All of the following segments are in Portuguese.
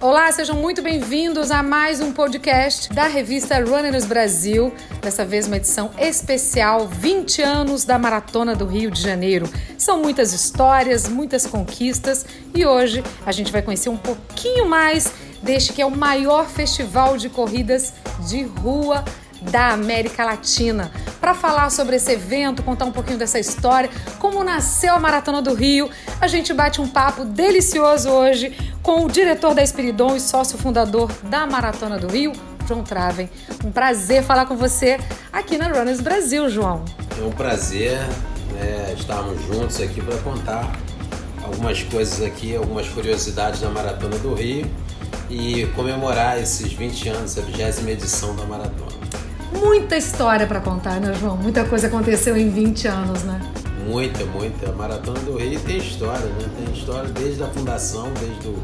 Olá, sejam muito bem-vindos a mais um podcast da revista Runners Brasil. Dessa vez, uma edição especial 20 anos da Maratona do Rio de Janeiro. São muitas histórias, muitas conquistas e hoje a gente vai conhecer um pouquinho mais deste que é o maior festival de corridas de rua da América Latina. Para falar sobre esse evento, contar um pouquinho dessa história, como nasceu a Maratona do Rio, a gente bate um papo delicioso hoje com o diretor da Espiridon e sócio fundador da Maratona do Rio, João Traven. Um prazer falar com você aqui na Runners Brasil, João. É um prazer né, estarmos juntos aqui para contar algumas coisas aqui, algumas curiosidades da Maratona do Rio e comemorar esses 20 anos, a 20 edição da Maratona. Muita história para contar, né, João? Muita coisa aconteceu em 20 anos, né? Muita, muita. A Maratona do Rio tem história, né? Tem história desde a fundação, desde o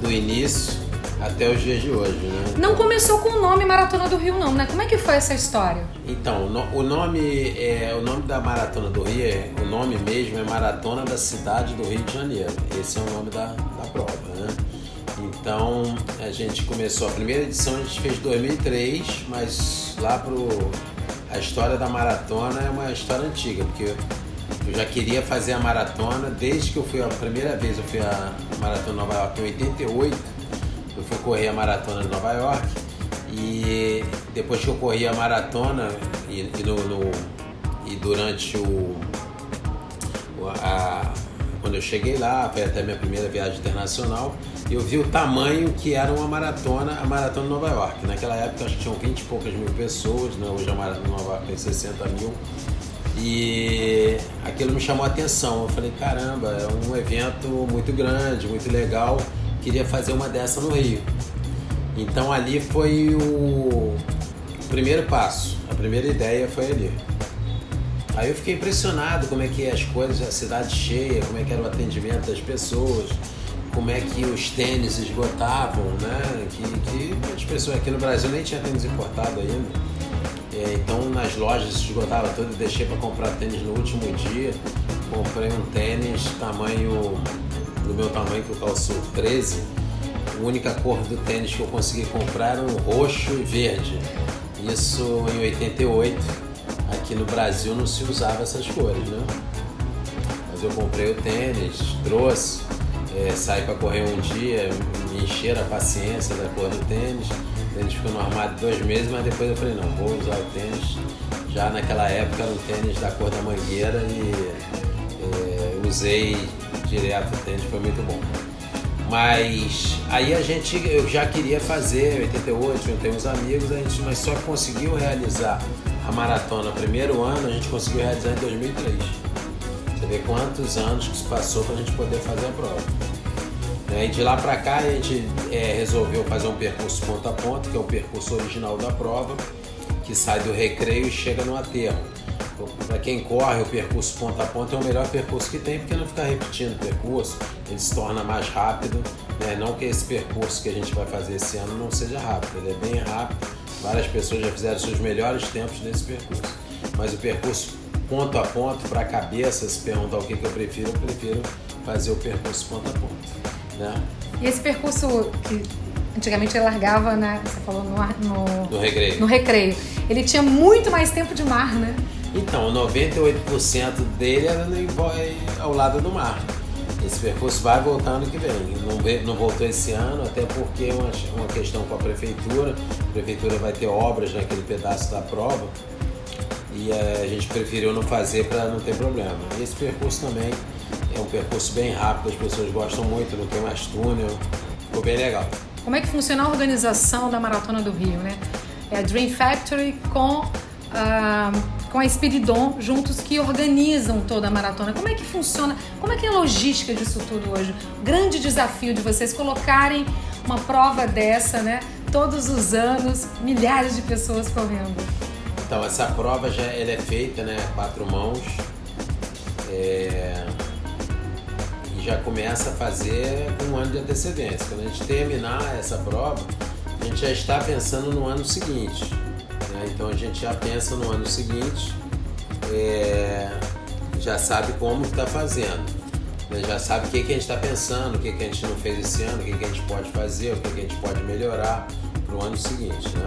do início até os dias de hoje, né? Não começou com o nome Maratona do Rio, não, né? Como é que foi essa história? Então, o nome, é, o nome da Maratona do Rio, é, o nome mesmo é Maratona da Cidade do Rio de Janeiro. Esse é o nome da, da prova, né? Então a gente começou a primeira edição a gente fez em 2003, mas lá pro a história da maratona é uma história antiga, porque eu já queria fazer a maratona desde que eu fui a primeira vez eu fui a maratona Nova York em 88. Eu fui correr a maratona de Nova York e depois que eu corri a maratona e, e no, no, e durante o a, quando eu cheguei lá, foi até minha primeira viagem internacional, eu vi o tamanho que era uma maratona, a maratona de Nova York. Naquela época acho que tinham 20 e poucas mil pessoas, né? hoje a maratona de Nova York tem 60 mil. E aquilo me chamou a atenção. Eu falei, caramba, é um evento muito grande, muito legal. Queria fazer uma dessa no Rio. Então ali foi o primeiro passo, a primeira ideia foi ali. Aí eu fiquei impressionado como é que as coisas, a cidade cheia, como é que era o atendimento das pessoas, como é que os tênis esgotavam, né? Que, que as pessoas aqui no Brasil nem tinha tênis importado ainda. É, então nas lojas esgotava tudo, deixei para comprar tênis no último dia. Comprei um tênis tamanho do meu tamanho que eu calço 13. A única cor do tênis que eu consegui comprar era um roxo e verde. Isso em 88. Aqui no Brasil não se usava essas cores, né? Mas eu comprei o tênis, trouxe é, sair para correr um dia, me encher a paciência da cor do tênis. O tênis ficou no armário dois meses, mas depois eu falei, não, vou usar o tênis. Já naquela época era um tênis da cor da mangueira e é, usei direto o tênis, foi muito bom. Mas aí a gente, eu já queria fazer, 88, eu tenho uns amigos, a gente, mas só conseguiu realizar a maratona primeiro ano, a gente conseguiu realizar em 2003. Você vê quantos anos que se passou para a gente poder fazer a prova. Né, e de lá para cá a gente é, resolveu fazer um percurso ponta a ponta, que é o percurso original da prova, que sai do recreio e chega no aterro. Então, para quem corre, o percurso ponta a ponta é o melhor percurso que tem, porque não fica repetindo o percurso, ele se torna mais rápido. Né? Não que esse percurso que a gente vai fazer esse ano não seja rápido, ele é bem rápido. Várias pessoas já fizeram seus melhores tempos nesse percurso. Mas o percurso ponto a ponto para a cabeça, se perguntar o que, que eu prefiro, eu prefiro fazer o percurso ponto a ponto. Né? E esse percurso que antigamente ele largava, né? Você falou no, no, no recreio. No recreio. Ele tinha muito mais tempo de mar, né? Então, 98% dele era ao lado do mar. Esse percurso vai voltar ano que vem. Não, não voltou esse ano, até porque é uma, uma questão com a prefeitura. A prefeitura vai ter obras naquele pedaço da prova e eh, a gente preferiu não fazer para não ter problema. Esse percurso também é um percurso bem rápido, as pessoas gostam muito, não tem mais túnel, ficou bem legal. Como é que funciona a organização da Maratona do Rio, né? É a Dream Factory com a, com a Espiridon juntos que organizam toda a maratona. Como é que funciona? Como é que é a logística disso tudo hoje? Grande desafio de vocês colocarem uma prova dessa, né? Todos os anos, milhares de pessoas correndo. Então, essa prova já ela é feita, né? Quatro mãos. É... E já começa a fazer com um ano de antecedência. Quando a gente terminar essa prova, a gente já está pensando no ano seguinte. Então a gente já pensa no ano seguinte, é... já sabe como está fazendo. né, já sabe o que, que a gente está pensando, o que, que a gente não fez esse ano, o que, que a gente pode fazer, o que, que a gente pode melhorar para o ano seguinte. Né?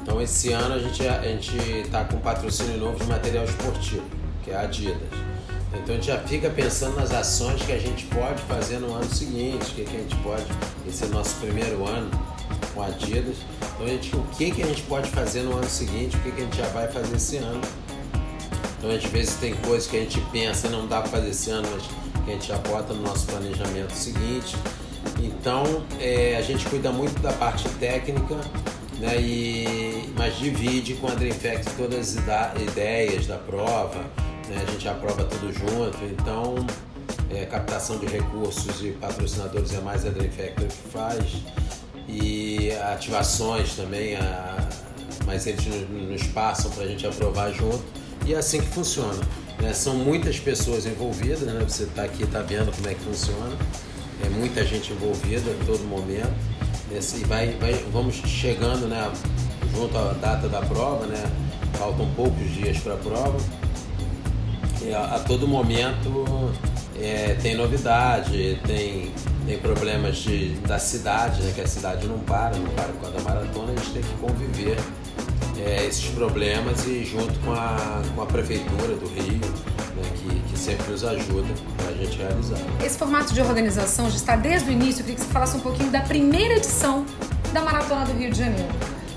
Então esse ano a gente a está com patrocínio novo de material esportivo, que é a Adidas. Então a gente já fica pensando nas ações que a gente pode fazer no ano seguinte, o que, que a gente pode. Esse é o nosso primeiro ano com a Adidas. Então a gente, o que, que a gente pode fazer no ano seguinte, o que, que a gente já vai fazer esse ano. Então às vezes tem coisas que a gente pensa não dá para fazer esse ano, mas que a gente já bota no nosso planejamento seguinte. Então é, a gente cuida muito da parte técnica, né, e, mas divide com a Dreamfacts todas as ideias da prova, né, a gente aprova tudo junto, então é, captação de recursos e patrocinadores é mais a Dreamfactory que faz e ativações também, a, mas eles nos passam para a gente aprovar junto e é assim que funciona. Né? São muitas pessoas envolvidas, né? você está aqui está vendo como é que funciona, é muita gente envolvida em todo momento. E vai, vai, vamos chegando né, junto à data da prova, né? faltam poucos dias para a prova. E a, a todo momento é, tem novidade, tem, tem problemas de, da cidade, né? que a cidade não para, não para por causa da maratona, a gente tem que conviver é, esses problemas e junto com a, com a prefeitura do Rio, né, que, que sempre nos ajuda para a gente realizar. Esse formato de organização já está desde o início. Eu queria que você falasse um pouquinho da primeira edição da Maratona do Rio de Janeiro.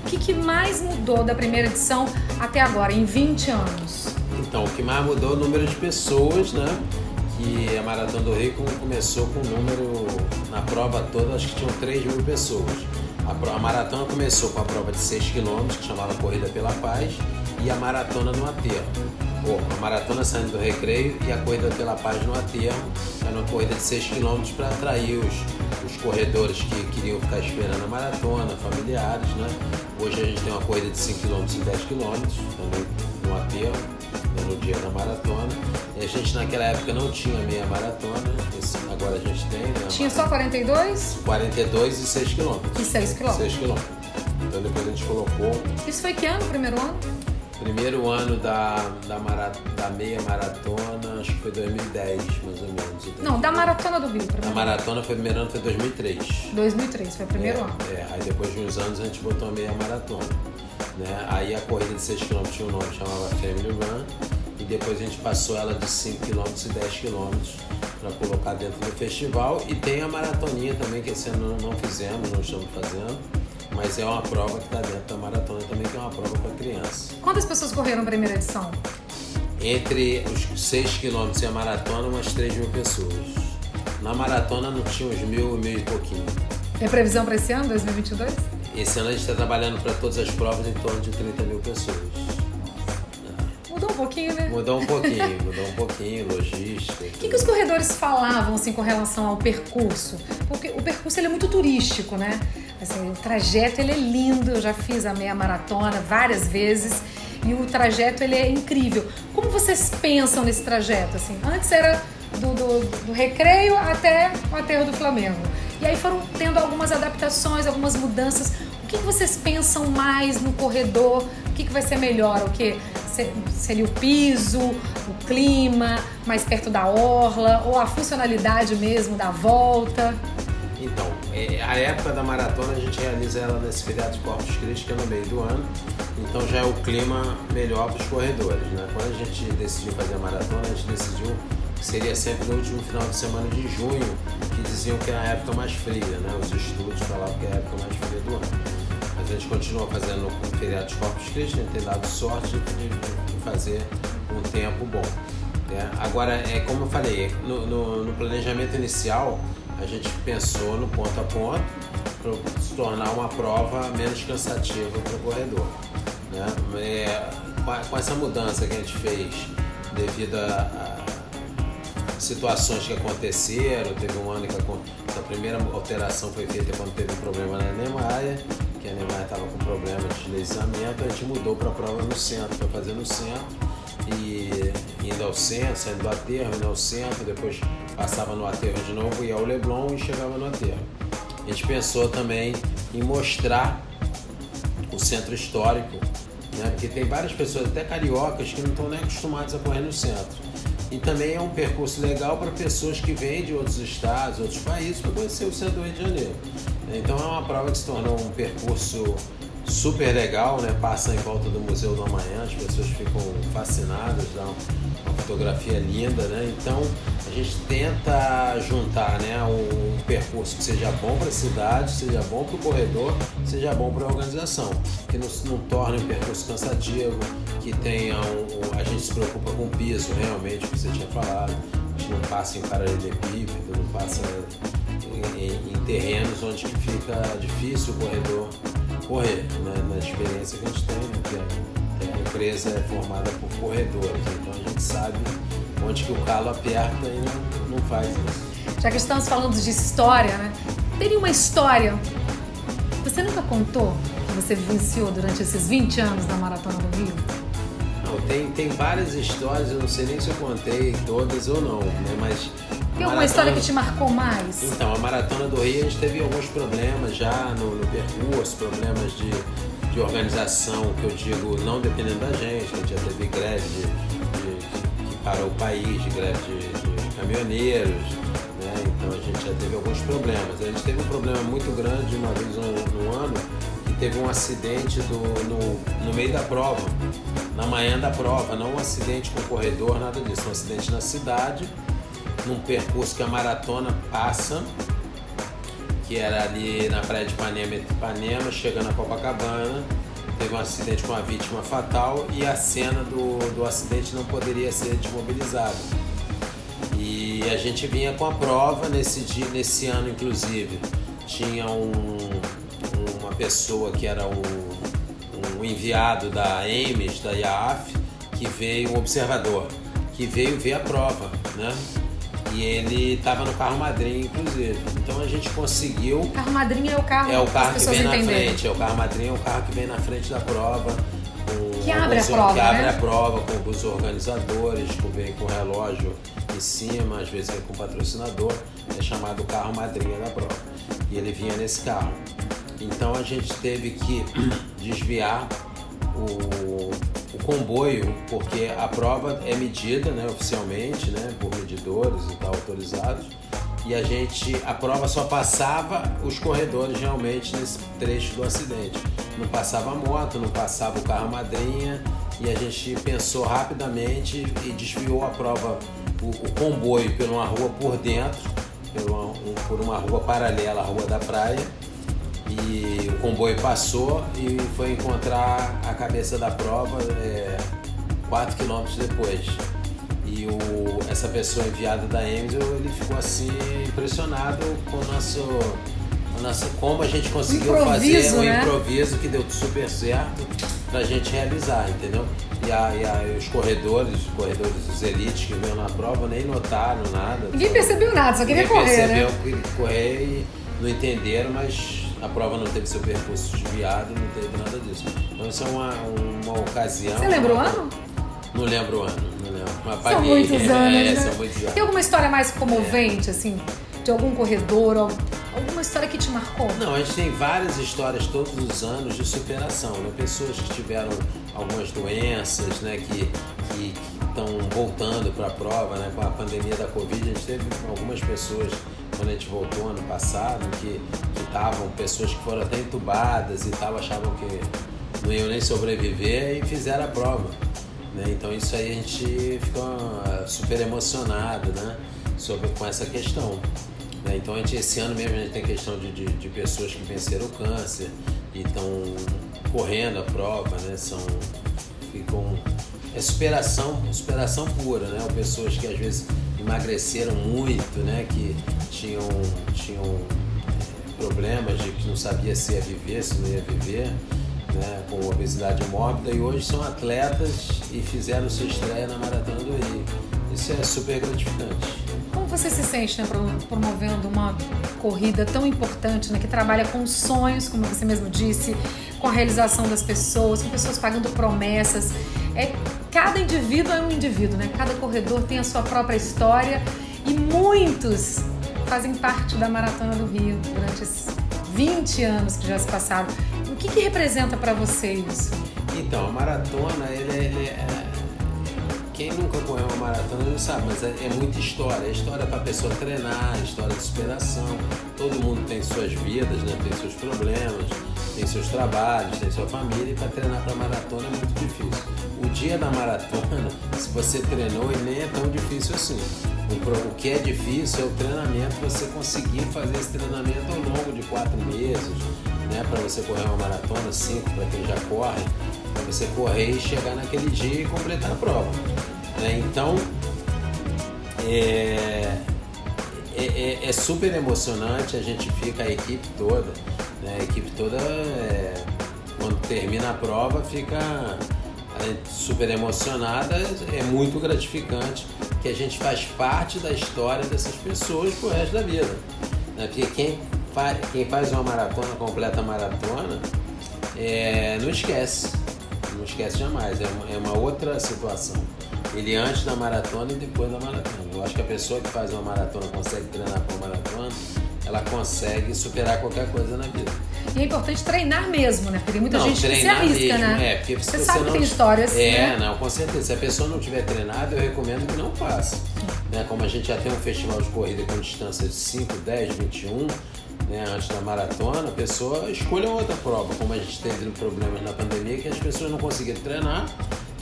O que, que mais mudou da primeira edição até agora, em 20 anos? Então, o que mais mudou é o número de pessoas, né? Que a Maratona do Rio começou com um número, na prova toda, acho que tinham 3 mil pessoas. A, a maratona começou com a prova de 6 km, que chamava Corrida pela Paz, e a maratona no aterro. A maratona saindo do recreio e a Corrida pela Paz no aterro, era uma corrida de 6 km para atrair os, os corredores que queriam ficar esperando a maratona, familiares, né? Hoje a gente tem uma corrida de 5 km e 10 km, também no aterro no dia da maratona. E a gente naquela época não tinha meia maratona, agora a gente tem, né? Tinha só 42? 42 e 6 quilômetros. E 6 quilômetros. 6 quilômetros. Então depois a gente colocou. Isso foi que ano, primeiro ano? Primeiro ano da, da, marat, da meia maratona, acho que foi 2010, mais ou menos. Não, da maratona do Rio. A maratona foi primeiro ano, foi 2003. 2003, foi o primeiro é, ano. É, aí depois de uns anos a gente botou a meia maratona. Né? Aí a corrida de 6 km tinha um nome que chamava Family Run e depois a gente passou ela de 5 km e 10 km para colocar dentro do festival. E tem a maratoninha também, que esse ano não fizemos, não estamos fazendo. Mas é uma prova que está dentro da maratona também, que é uma prova para criança. Quantas pessoas correram na primeira edição? Entre os 6 km e a maratona, umas 3 mil pessoas. Na maratona não tinha uns mil, mil e pouquinho. Tem previsão para esse ano, 2022? Esse ano a gente está trabalhando para todas as provas em torno de 30 mil pessoas. Um pouquinho, né? Mudou um pouquinho, mudou um pouquinho, logística. O que, que os corredores falavam assim com relação ao percurso? Porque o percurso ele é muito turístico, né? Assim, o trajeto ele é lindo, eu já fiz a meia maratona várias vezes e o trajeto ele é incrível. Como vocês pensam nesse trajeto? Assim, antes era do, do, do recreio até o aterro do Flamengo. E aí foram tendo algumas adaptações, algumas mudanças. O que, vocês pensam mais no corredor? O que, que vai ser melhor? O que seria o piso, o clima, mais perto da orla, ou a funcionalidade mesmo da volta? Então, é, a época da maratona a gente realiza ela nesse feriado de Corpus Christi, que é no meio do ano, então já é o clima melhor para os corredores. Né? Quando a gente decidiu fazer a maratona, a gente decidiu seria sempre no último final de semana de junho, que diziam que é a época mais fria, né? Os estudos falavam que é a época mais fria gente continua fazendo o feriado Corpus Christi, a gente tem dado sorte de fazer um tempo bom. Né? Agora, é como eu falei, no, no, no planejamento inicial, a gente pensou no ponto a ponto para se tornar uma prova menos cansativa para o corredor. Né? É, com essa mudança que a gente fez devido a situações que aconteceram. Teve um ano que a, a primeira alteração foi feita quando teve um problema na Neymar, que a Neymar estava com problema de deslizamento. A gente mudou para a prova no centro, para fazer no centro. E indo ao centro, saindo do aterro, indo ao centro, depois passava no aterro de novo, ia ao Leblon e chegava no aterro. A gente pensou também em mostrar o centro histórico, né? porque tem várias pessoas, até cariocas, que não estão nem acostumadas a correr no centro. E também é um percurso legal para pessoas que vêm de outros estados, outros países, para conhecer o centro do Rio de Janeiro. Então é uma prova que se tornou um percurso super legal, né? Passa em volta do Museu do Amanhã, as pessoas ficam fascinadas, dá uma fotografia linda, né? Então a gente tenta juntar, né, um percurso que seja bom para a cidade, seja bom para o corredor, seja bom para a organização, que não, não torne um percurso cansativo, que tenha um, a gente se preocupa com o piso, realmente, que você tinha falado, a gente não passa em paralelepípedo, não passa em, em, em terrenos onde fica difícil o corredor correr, né? na experiência que a gente tem, né? que, a, que a empresa é formada por corredores, então a gente sabe onde que o calo aperta e não, não faz isso. Já que estamos falando de história, né? Teria uma história. Você nunca contou que você vivenciou durante esses 20 anos da Maratona do Rio? Tem, tem várias histórias, eu não sei nem se eu contei todas ou não, né? Mas tem alguma história que te marcou mais? Então, a Maratona do Rio a gente teve alguns problemas já no, no percurso, problemas de, de organização, que eu digo, não dependendo da gente, a gente já teve greve de, de, de que parou o país, de greve de, caminhoneiros, né? então a gente já teve alguns problemas. A gente teve um problema muito grande uma vez no, no ano, que teve um acidente do, no, no meio da prova, na manhã da prova, não um acidente com o corredor, nada disso, um acidente na cidade num percurso que a maratona passa, que era ali na praia de Ipanema, Ipanema, chegando a Copacabana. Teve um acidente com uma vítima fatal e a cena do, do acidente não poderia ser desmobilizada. E a gente vinha com a prova nesse dia, nesse ano inclusive. Tinha um, uma pessoa que era um, um enviado da EMES, da IAF, que veio, um observador, que veio ver a prova, né? E ele estava no carro madrinha, inclusive. Então a gente conseguiu. O carro madrinha é o carro É o carro que vem na frente. É o carro madrinha é o carro que vem na frente da prova. que abre a prova. Que abre né? a prova com os organizadores, que vem com o relógio em cima, às vezes vem com o patrocinador. É chamado carro madrinha da prova. E ele vinha nesse carro. Então a gente teve que desviar o o comboio, porque a prova é medida né, oficialmente né, por medidores e tal autorizados. E a gente, a prova só passava os corredores realmente nesse trecho do acidente. Não passava a moto, não passava o carro madrinha e a gente pensou rapidamente e desviou a prova, o, o comboio, por uma rua por dentro, por uma, um, por uma rua paralela à Rua da Praia e o comboio passou e foi encontrar a cabeça da prova é, 4 quilômetros depois. E o, essa pessoa enviada da Enzo, ele ficou assim impressionado com o nosso, o nosso como a gente conseguiu fazer um né? improviso que deu super certo pra gente realizar, entendeu? E, a, e a, os corredores, os corredores dos elites que veio na prova nem notaram nada. Ninguém percebeu nada, só queria correr, percebeu né? correr e não entenderam, mas a prova não teve seu percurso desviado, não teve nada disso. Então isso é uma, uma ocasião. Você lembra o ano? Não lembro o ano, não lembro. Mas São muitos anos, é, né? são muitos anos. Tem alguma história mais comovente, assim, de algum corredor, alguma história que te marcou? Não, a gente tem várias histórias todos os anos de superação, né? Pessoas que tiveram algumas doenças, né? Que estão voltando para a prova, né? Com a pandemia da Covid, a gente teve algumas pessoas quando a gente voltou ano passado, que estavam, pessoas que foram até entubadas e tal, achavam que não iam nem sobreviver e fizeram a prova. Né? Então isso aí a gente ficou ah, super emocionado né? Sobre, com essa questão. Né? Então a gente, esse ano mesmo a gente tem questão de, de, de pessoas que venceram o câncer e estão correndo a prova, né? São, ficam, é superação, superação pura, né? Ou pessoas que às vezes emagreceram muito, né? Que tinham, tinham é, problemas de que não sabia se ia viver, se não ia viver, né? Com obesidade mórbida e hoje são atletas e fizeram sua estreia na Maratona do Rio. Isso é super gratificante. Como você se sente né, promovendo uma corrida tão importante, né, que trabalha com sonhos, como você mesmo disse, com a realização das pessoas, com pessoas pagando promessas. É, cada indivíduo é um indivíduo, né? Cada corredor tem a sua própria história e muitos fazem parte da Maratona do Rio durante esses 20 anos que já se passaram. O que, que representa para você isso? Então, a maratona, ele, ele é, quem nunca correu uma maratona não sabe, mas é, é muita história. É história para a pessoa treinar, história de superação. Todo mundo tem suas vidas, né? tem seus problemas, tem seus trabalhos, tem sua família, e para treinar para maratona é muito difícil. O dia da maratona, se você treinou, ele nem é tão difícil assim. O que é difícil é o treinamento, você conseguir fazer esse treinamento ao longo de quatro meses, né? Para você correr uma maratona, cinco para quem já corre, para você correr e chegar naquele dia e completar a prova. Né? Então, é, é, é, é, super emocionante, a gente fica, a equipe toda, né? a equipe toda, é, quando termina a prova, fica super emocionada, é muito gratificante que a gente faz parte da história dessas pessoas pro resto da vida. Né? Porque quem faz, quem faz uma maratona, completa a maratona, é, não esquece. Não esquece jamais. É uma, é uma outra situação. Ele antes da maratona e depois da maratona. Eu acho que a pessoa que faz uma maratona consegue treinar para uma maratona, ela consegue superar qualquer coisa na vida. E é importante treinar mesmo, né? Porque tem muita não, gente que se arrisca, mesmo, né? É, porque você, você sabe não... que tem histórias. É, né? não, com certeza. Se a pessoa não tiver treinado, eu recomendo que não faça. Né? Como a gente já tem um festival de corrida com distância de 5, 10, 21, né, antes da maratona, a pessoa escolha outra prova, como a gente teve problemas na pandemia, que as pessoas não conseguiram treinar.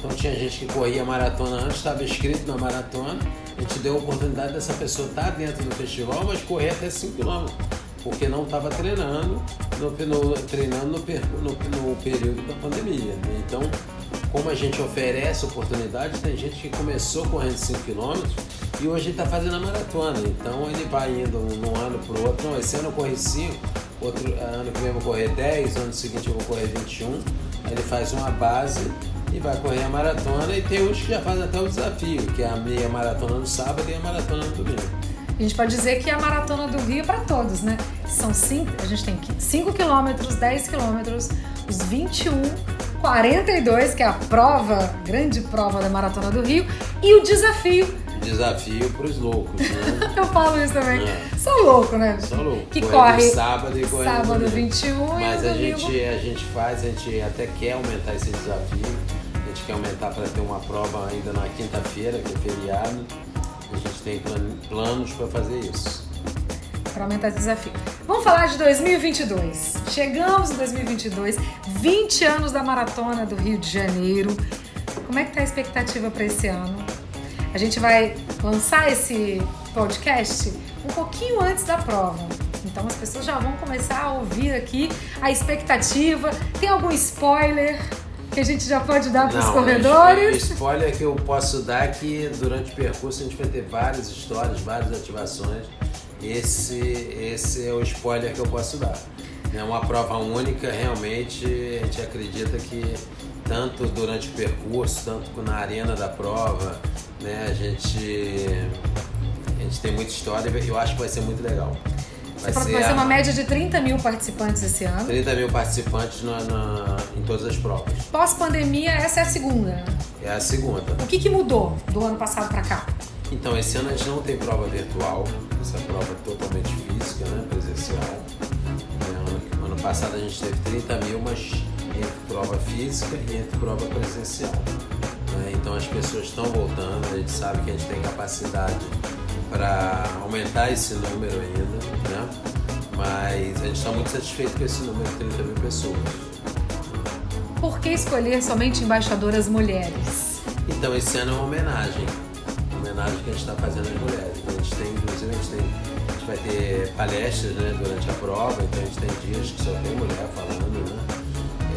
Então tinha gente que corria maratona antes, estava escrito na maratona, a gente deu a oportunidade dessa pessoa estar tá dentro do festival, mas correr até 5 km, porque não estava treinando, no, no, treinando no, no, período da pandemia. Então, como a gente oferece oportunidade, tem gente que começou correndo 5 km e hoje está fazendo a maratona. Então ele vai indo num ano para o outro. Não, esse ano eu corri 5, outro ano que vem eu vou correr 10, ano seguinte eu vou correr 21. Aí ele faz uma base e vai correr a maratona. E tem uns que já fazem até o desafio, que é a meia maratona no sábado e a maratona no domingo. A gente pode dizer que a maratona do Rio é para todos, né? São cinco, a gente tem 5 quilômetros, 10 quilômetros, os 21 42, que é a prova, grande prova da Maratona do Rio, e o desafio. Desafio para os loucos, né? Eu falo isso também. É. Sou louco, né? Sou louco. Que corre, corre sábado e corre sábado 21 Mas e a gente, a gente faz, a gente até quer aumentar esse desafio. Gente quer aumentar para ter uma prova ainda na quinta-feira, que é feriado. A gente tem planos para fazer isso para aumentar esse desafio. Vamos falar de 2022. Chegamos em 2022, 20 anos da maratona do Rio de Janeiro. Como é que tá a expectativa para esse ano? A gente vai lançar esse podcast um pouquinho antes da prova. Então as pessoas já vão começar a ouvir aqui a expectativa. Tem algum spoiler que a gente já pode dar para os corredores? O spoiler que eu posso dar é que durante o percurso a gente vai ter várias histórias, várias ativações esse, esse é o spoiler que eu posso dar. É uma prova única, realmente a gente acredita que tanto durante o percurso, tanto na arena da prova, né, a gente, a gente tem muita história e eu acho que vai ser muito legal. Vai, ser, vai ser, uma média de 30 mil participantes esse ano. 30 mil participantes na, na em todas as provas. Pós-pandemia, essa é a segunda? É a segunda. O que, que mudou do ano passado para cá? Então, esse ano a gente não tem prova virtual, essa prova é totalmente física, né, presencial. É, ano, ano passado a gente teve 30 mil, mas entre prova física e entre prova presencial. Né? Então as pessoas estão voltando, a gente sabe que a gente tem capacidade para aumentar esse número ainda, né? mas a gente está muito satisfeito com esse número de 30 mil pessoas. Por que escolher somente embaixadoras mulheres? Então, esse ano é uma homenagem homenagem que a gente está fazendo às mulheres. A gente tem, inclusive, a gente, tem, a gente vai ter palestras né, durante a prova, então a gente tem dias que só tem mulher falando, né?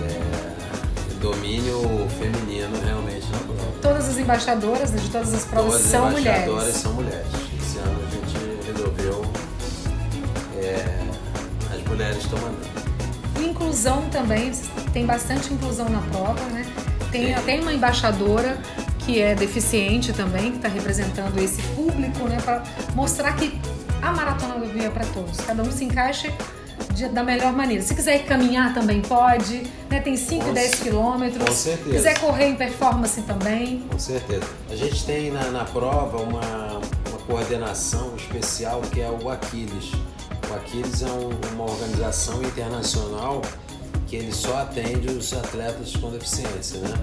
É, domínio feminino realmente na prova. Todas as embaixadoras né, de todas as provas todas são mulheres. Todas as embaixadoras são mulheres. Mulheres estão mandando. Inclusão também, tem bastante inclusão na prova, né? Tem até uma embaixadora que é deficiente também, que está representando esse público, né, para mostrar que a maratona do Rio é para todos. Cada um se encaixa de, da melhor maneira. Se quiser caminhar também pode, né? Tem 5 e 10 quilômetros. Com certeza. Se quiser correr em performance também. Com certeza. A gente tem na, na prova uma, uma coordenação especial que é o Aquiles. Aquiles é um, uma organização internacional que ele só atende os atletas com deficiência, né?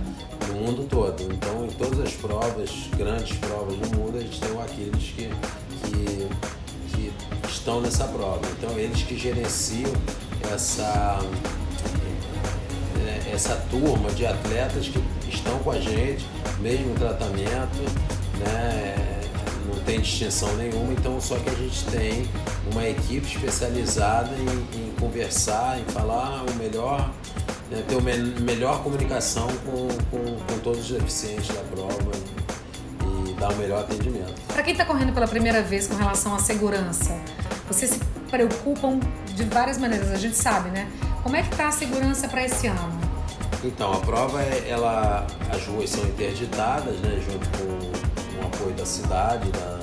no mundo todo. Então, em todas as provas, grandes provas do mundo, a gente tem o Aquiles que, que, que estão nessa prova. Então, eles que gerenciam essa, é, essa turma de atletas que estão com a gente, mesmo tratamento, né? Tem distinção nenhuma, então só que a gente tem uma equipe especializada em, em conversar, em falar o melhor né, ter uma melhor comunicação com, com, com, todos os deficientes da prova e dar o um melhor atendimento. Para quem está correndo pela primeira vez com relação à segurança, vocês se preocupam de várias maneiras, a gente sabe, né? Como é que está a segurança para esse ano? Então, a prova, ela, as ruas são interditadas, né, junto com, com o apoio da cidade, da,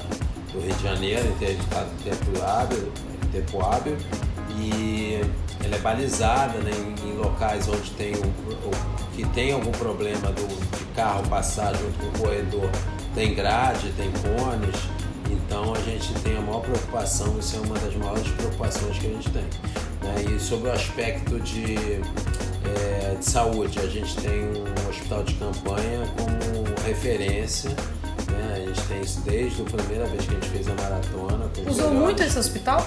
do Rio de Janeiro, interditado em tempo hábil, tempo hábil e ela é balizada né, em, locais onde tem que tem algum problema do, de carro passar junto com o corredor, tem grade, tem cones, então a gente tem a maior preocupação, isso é uma das maiores preocupações que a gente tem. Né? E sobre o aspecto de, é, de saúde, a gente tem um hospital de campanha como referência gente tem isso desde a primeira vez que a gente fez a maratona. Usou muito esse hospital?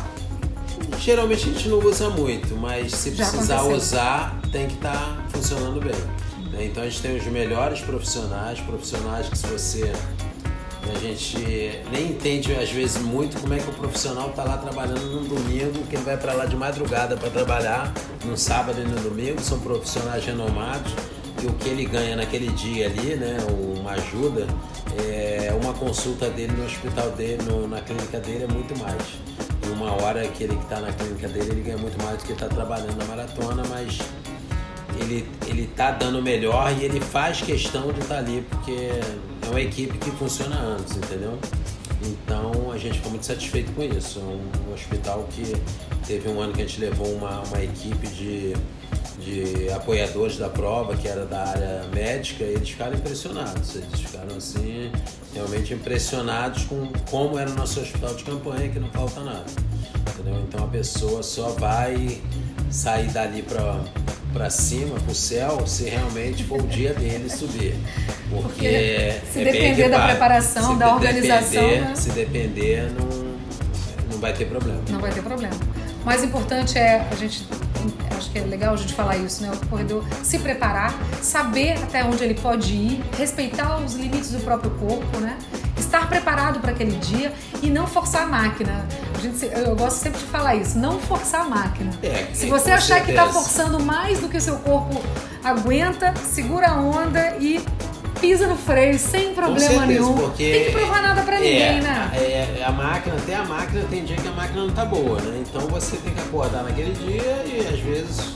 Geralmente a gente não usa muito, mas se Já precisar aconteceu. usar, tem que estar tá funcionando bem. Né? Então a gente tem os melhores profissionais, profissionais que se você a gente nem entende às vezes muito como é que o profissional está lá trabalhando num domingo, que ele vai para lá de madrugada para trabalhar, no sábado e no domingo, são profissionais renomados e o que ele ganha naquele dia ali, né, uma ajuda, é uma consulta dele no hospital dele, no, na clínica dele é muito mais em uma hora que ele está na clínica dele, ele ganha muito mais do que está trabalhando na maratona, mas ele, ele tá dando melhor e ele faz questão de estar tá ali, porque é uma equipe que funciona antes, entendeu? Então a gente ficou muito satisfeito com isso. É um, um hospital que teve um ano que a gente levou uma, uma equipe de, de apoiadores da prova, que era da área médica, eles ficaram impressionados. Eles ficaram assim, realmente impressionados com como era o nosso hospital de campanha, que não falta nada. Entendeu? Então a pessoa só vai sair dali para cima, para o céu, se realmente for o dia dele subir. Porque, Porque se é depender da preparação, da organização. Depender, né? Se depender, não, não vai ter problema. Não vai ter problema. O mais importante é a gente acho que é legal a gente falar isso, né? O corredor se preparar, saber até onde ele pode ir, respeitar os limites do próprio corpo, né? Estar preparado para aquele dia e não forçar a máquina. A gente, eu gosto sempre de falar isso, não forçar a máquina. É, se você achar certeza. que está forçando mais do que o seu corpo aguenta, segura a onda e pisa no freio sem problema certeza, nenhum. Porque tem que provar nada pra é, ninguém, né? É, a máquina, até a máquina, tem dia que a máquina não tá boa, né? Então você tem que acordar naquele dia e às vezes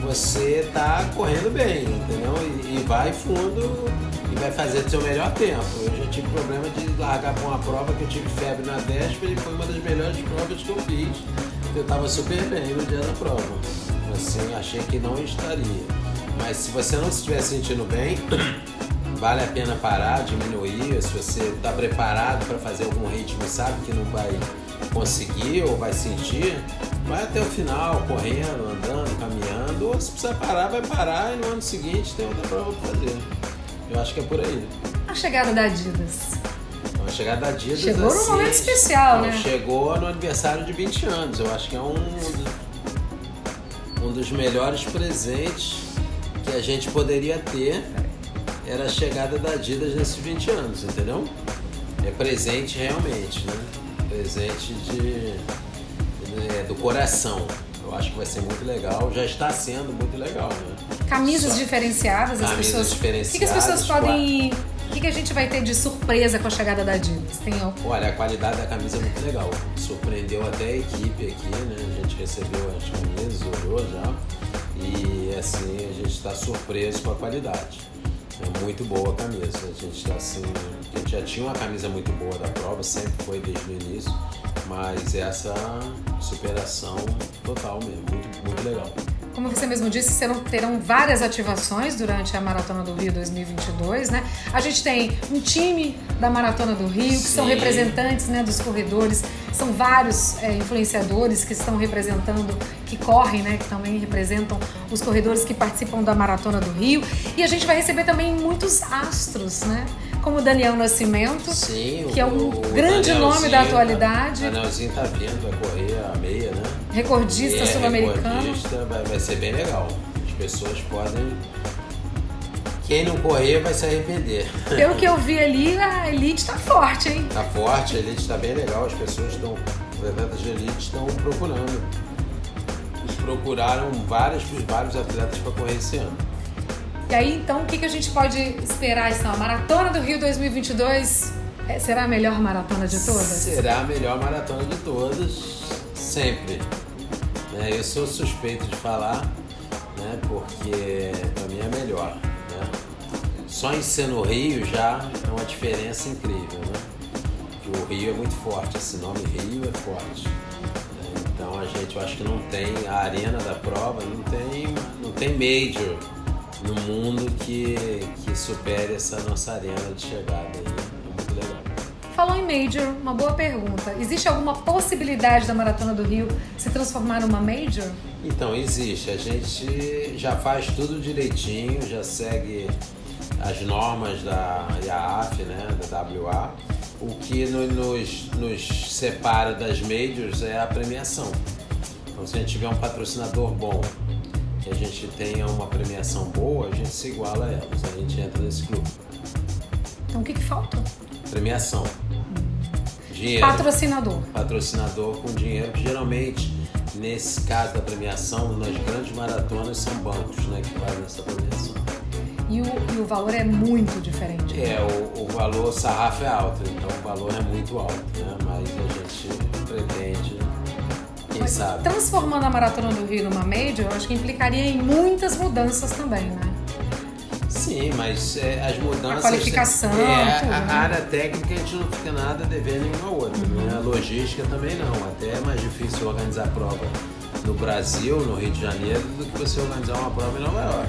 você tá correndo bem, entendeu? E, e vai fundo e vai fazer o seu melhor tempo. Eu já tive problema de largar pra uma prova que eu tive febre na véspera e foi uma das melhores provas que eu fiz. Eu tava super bem no dia da prova. Assim, achei que não estaria. Mas se você não estiver sentindo bem, vale a pena parar, diminuir. Se você está preparado para fazer algum ritmo e sabe que não vai conseguir ou vai sentir, vai até o final, correndo, andando, caminhando. Ou se precisar parar, vai parar e no ano seguinte tem outra prova para fazer. Eu acho que é por aí. A chegada da Adidas. A chegada da Adidas. Chegou assim, num momento especial, não, né? Chegou no aniversário de 20 anos. Eu acho que é um, um dos melhores presentes que a gente poderia ter era a chegada da Adidas nesses 20 anos, entendeu? É presente realmente, né? Presente de, de, do coração. Eu acho que vai ser muito legal. Já está sendo muito legal, né? Camisas Só... diferenciadas, as Camisas pessoas. Diferenciadas, o que, que as pessoas podem. O que, que a gente vai ter de surpresa com a chegada da Adidas? Tem Olha, a qualidade da camisa é muito legal. Surpreendeu até a equipe aqui, né? A gente recebeu as camisas, olhou já. E assim, a gente está surpreso com a qualidade. É muito boa a camisa. A gente está assim. A gente já tinha uma camisa muito boa da prova, sempre foi desde o início. Mas essa superação total mesmo, muito, muito legal. Como você mesmo disse, serão, terão várias ativações durante a Maratona do Rio 2022, né? A gente tem um time da Maratona do Rio, que Sim. são representantes né, dos corredores, são vários é, influenciadores que estão representando, que correm, né? Que também representam os corredores que participam da Maratona do Rio. E a gente vai receber também muitos astros, né? Como Daniel Nascimento, Sim, que é um o grande nome da Danielzinho, atualidade, O Danielzinho tá vindo, vai correr a meia, né? recordista sul-americano. recordista, Vai, vai ser bem legal. As pessoas podem. Quem não correr vai se arrepender. Pelo que eu vi ali, a elite tá forte, hein? Tá forte, a elite tá bem legal, as pessoas estão. Os atletas de elite estão procurando. Procuraram vários, vários atletas para correr esse ano. E aí, então, o que, que a gente pode esperar? Então, a Maratona do Rio 2022 é- será a melhor maratona de todas? Será a melhor maratona de todas, sempre. Né, Eu sou suspeito de falar, né, porque para mim é a melhor. Né? Só em ser no Rio já é uma diferença incrível. Né? Que o Rio é muito forte, esse nome Rio é forte. A gente, eu acho que não tem a arena da prova, não tem, não tem major no mundo que, que supere essa nossa arena de chegada aí. É muito legal. Falou em Major, uma boa pergunta. Existe alguma possibilidade da Maratona do Rio se transformar numa Major? Então, existe. A gente já faz tudo direitinho, já segue as normas da IAAF, né, da WA. O que no- nos, nos separa das majors é a premiação. Então, se a gente tiver um patrocinador bom, que a gente tenha uma premiação boa, a gente se iguala a elas. A gente entra nesse clube. Então, o que, que falta? Premiação. Dinheiro. Patrocinador. patrocinador com dinheiro, que geralmente, nesse caso da premiação, nas grandes maratonas, são bancos né, que fazem essa premiação. E o, e o valor é muito diferente. É, o, o valor sarrafo é alto, então o valor é muito alto, né? mas a gente pretende, quem Mas sabe. Transformando a Maratona do Rio numa Major, eu acho que implicaria em muitas mudanças também, né? Sim, mas é, as mudanças. A qualificação, É, tudo, a, né? a área técnica a gente não fica nada devendo nenhuma outra. Né? A logística também não. Até é mais difícil organizar prova no Brasil, no Rio de Janeiro, do que você organizar uma prova em Nova York.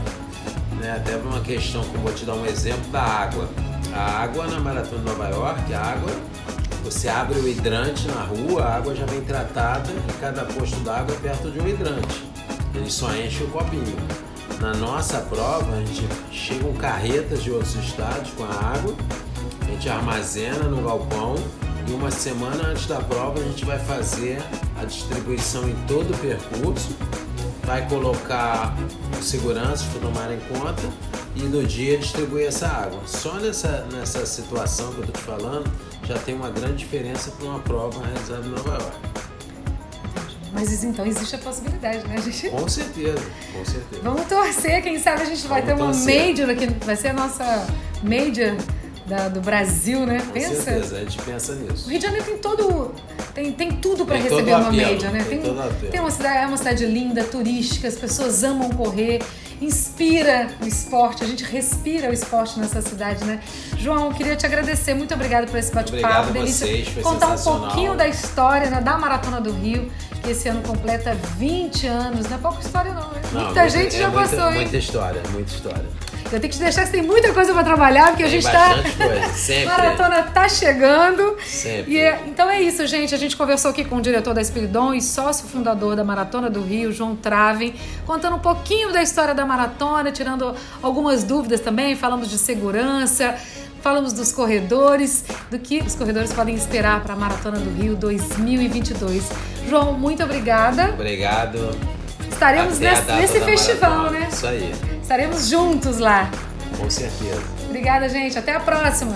Né? Até por uma questão, como vou te dar um exemplo da água. A água na Maratona de Nova York, a água, você abre o hidrante na rua, a água já vem tratada e cada posto d'água é perto de um hidrante. Ele só enche o copinho. Na nossa prova, a gente chegam carretas de outros estados com a água, a gente armazena no galpão e uma semana antes da prova a gente vai fazer a distribuição em todo o percurso, vai colocar os seguranças para tomarem conta e no dia distribuir essa água. Só nessa, nessa situação que eu estou te falando já tem uma grande diferença para uma prova realizada em Nova York. Mas então existe a possibilidade, né? Gente... Com certeza, com certeza. Vamos torcer, quem sabe a gente vai Vamos ter uma torcer. Major aqui, vai ser a nossa Major da- do Brasil, né? Com Pensa. certeza, a gente pensa O nisso. Rio de Janeiro tem todo. Tem, tem tudo para Tem receber o uma apelo, Major, né? tem o apelo. tem uma cidade, é uma cidade linda, turística, as pessoas amam correr, inspira o esporte, a gente respira o esporte nessa cidade, né? João, queria te agradecer, muito obrigada por esse bate-papo. Obrigado Delícia vocês, foi contar um pouquinho da história né, da Maratona do Rio, que esse ano completa 20 anos. Não é pouca história, não, né? Não, muita gente é já muita, passou, hein? Muita história, muita história. Eu tenho que te deixar que tem muita coisa para trabalhar, porque a Tem gente tá. bastante coisa, sempre. Maratona tá chegando. Sempre. E é- então é isso, gente. A gente conversou aqui com o diretor da Espiridon e sócio fundador da Maratona do Rio, João Traven, contando um pouquinho da história da maratona, tirando algumas dúvidas também, falamos de segurança. Falamos dos corredores, do que os corredores podem esperar para a Maratona do Rio 2022. João, muito obrigada. Obrigado. Estaremos a nesse, nesse festival, maratona. né? Isso aí, Estaremos juntos lá. com certeza. Obrigada, gente. Até a próxima.